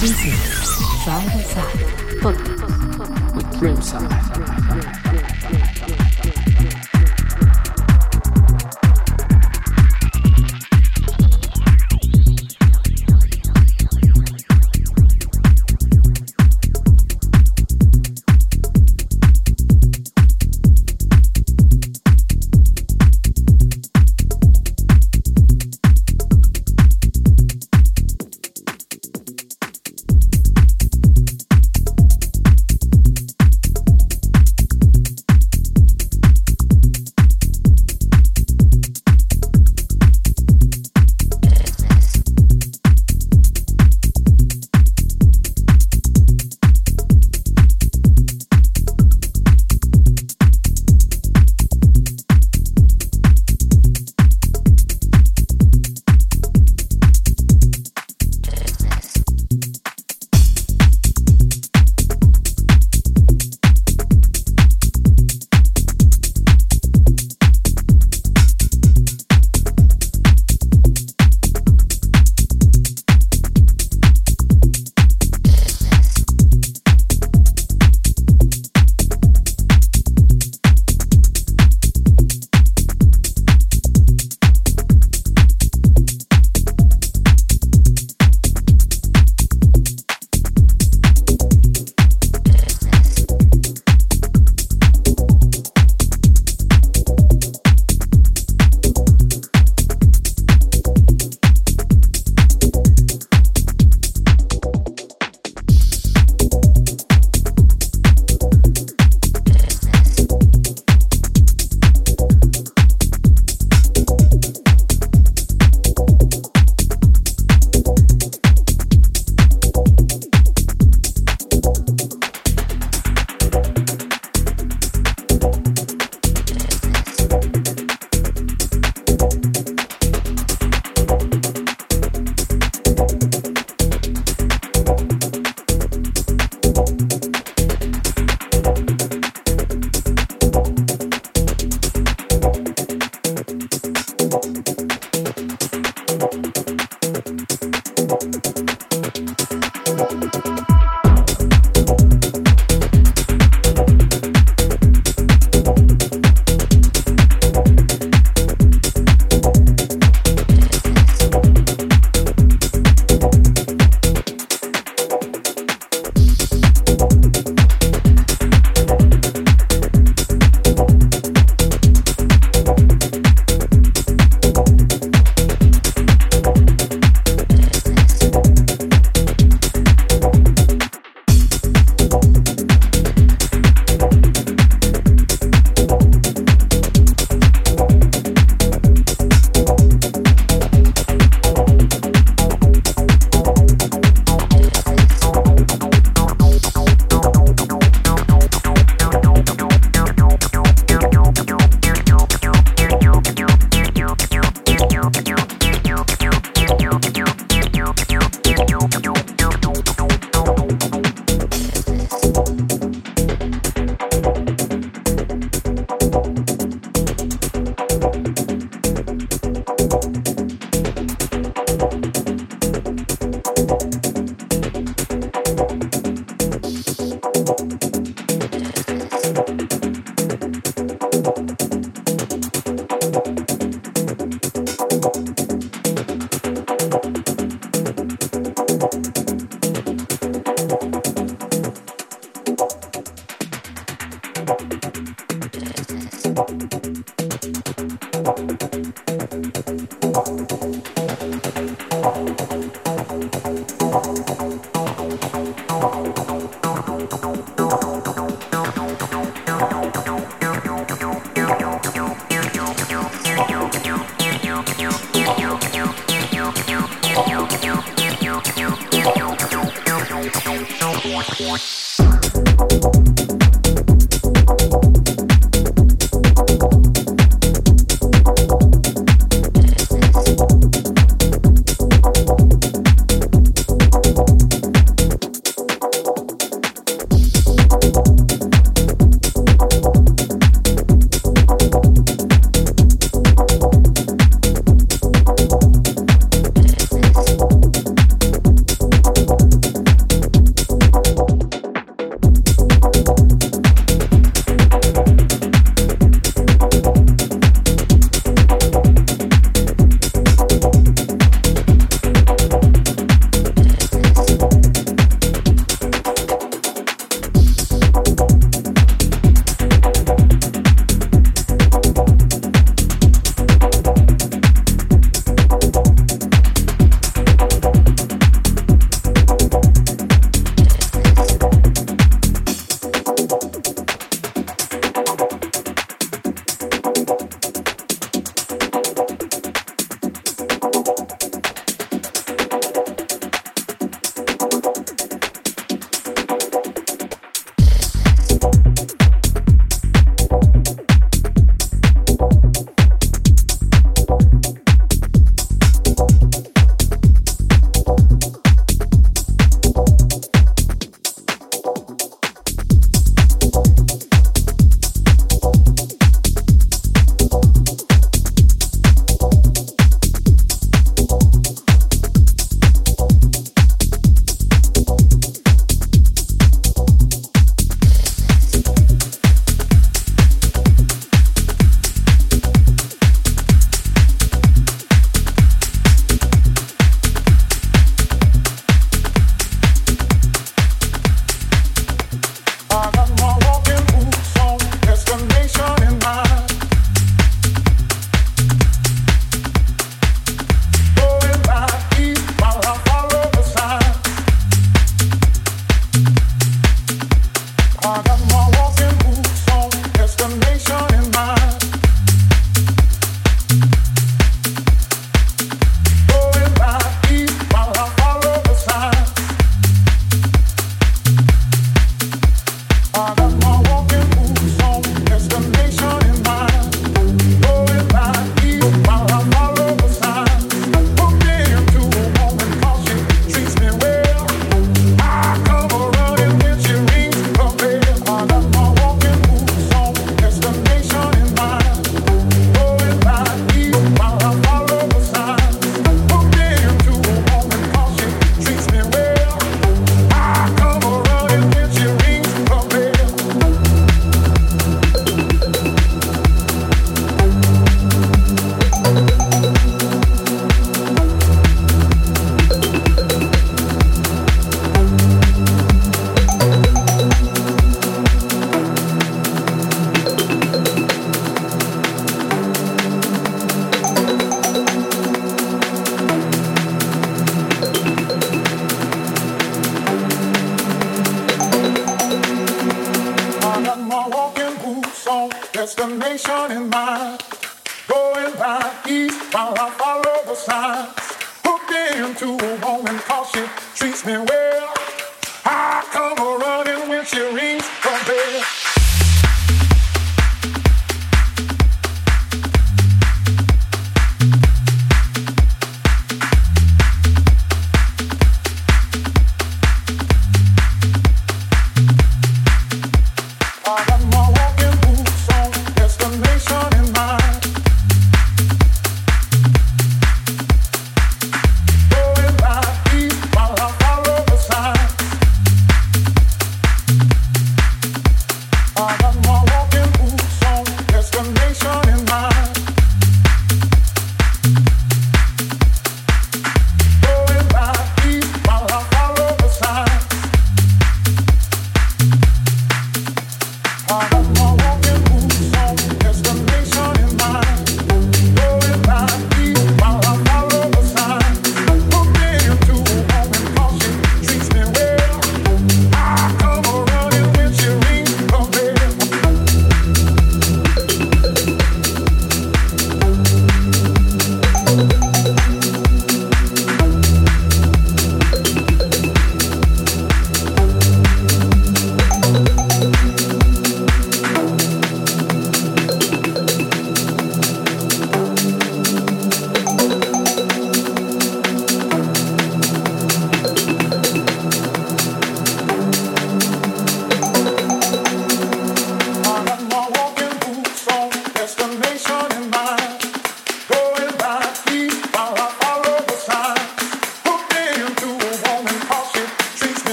This is Side by Side with Dream Side.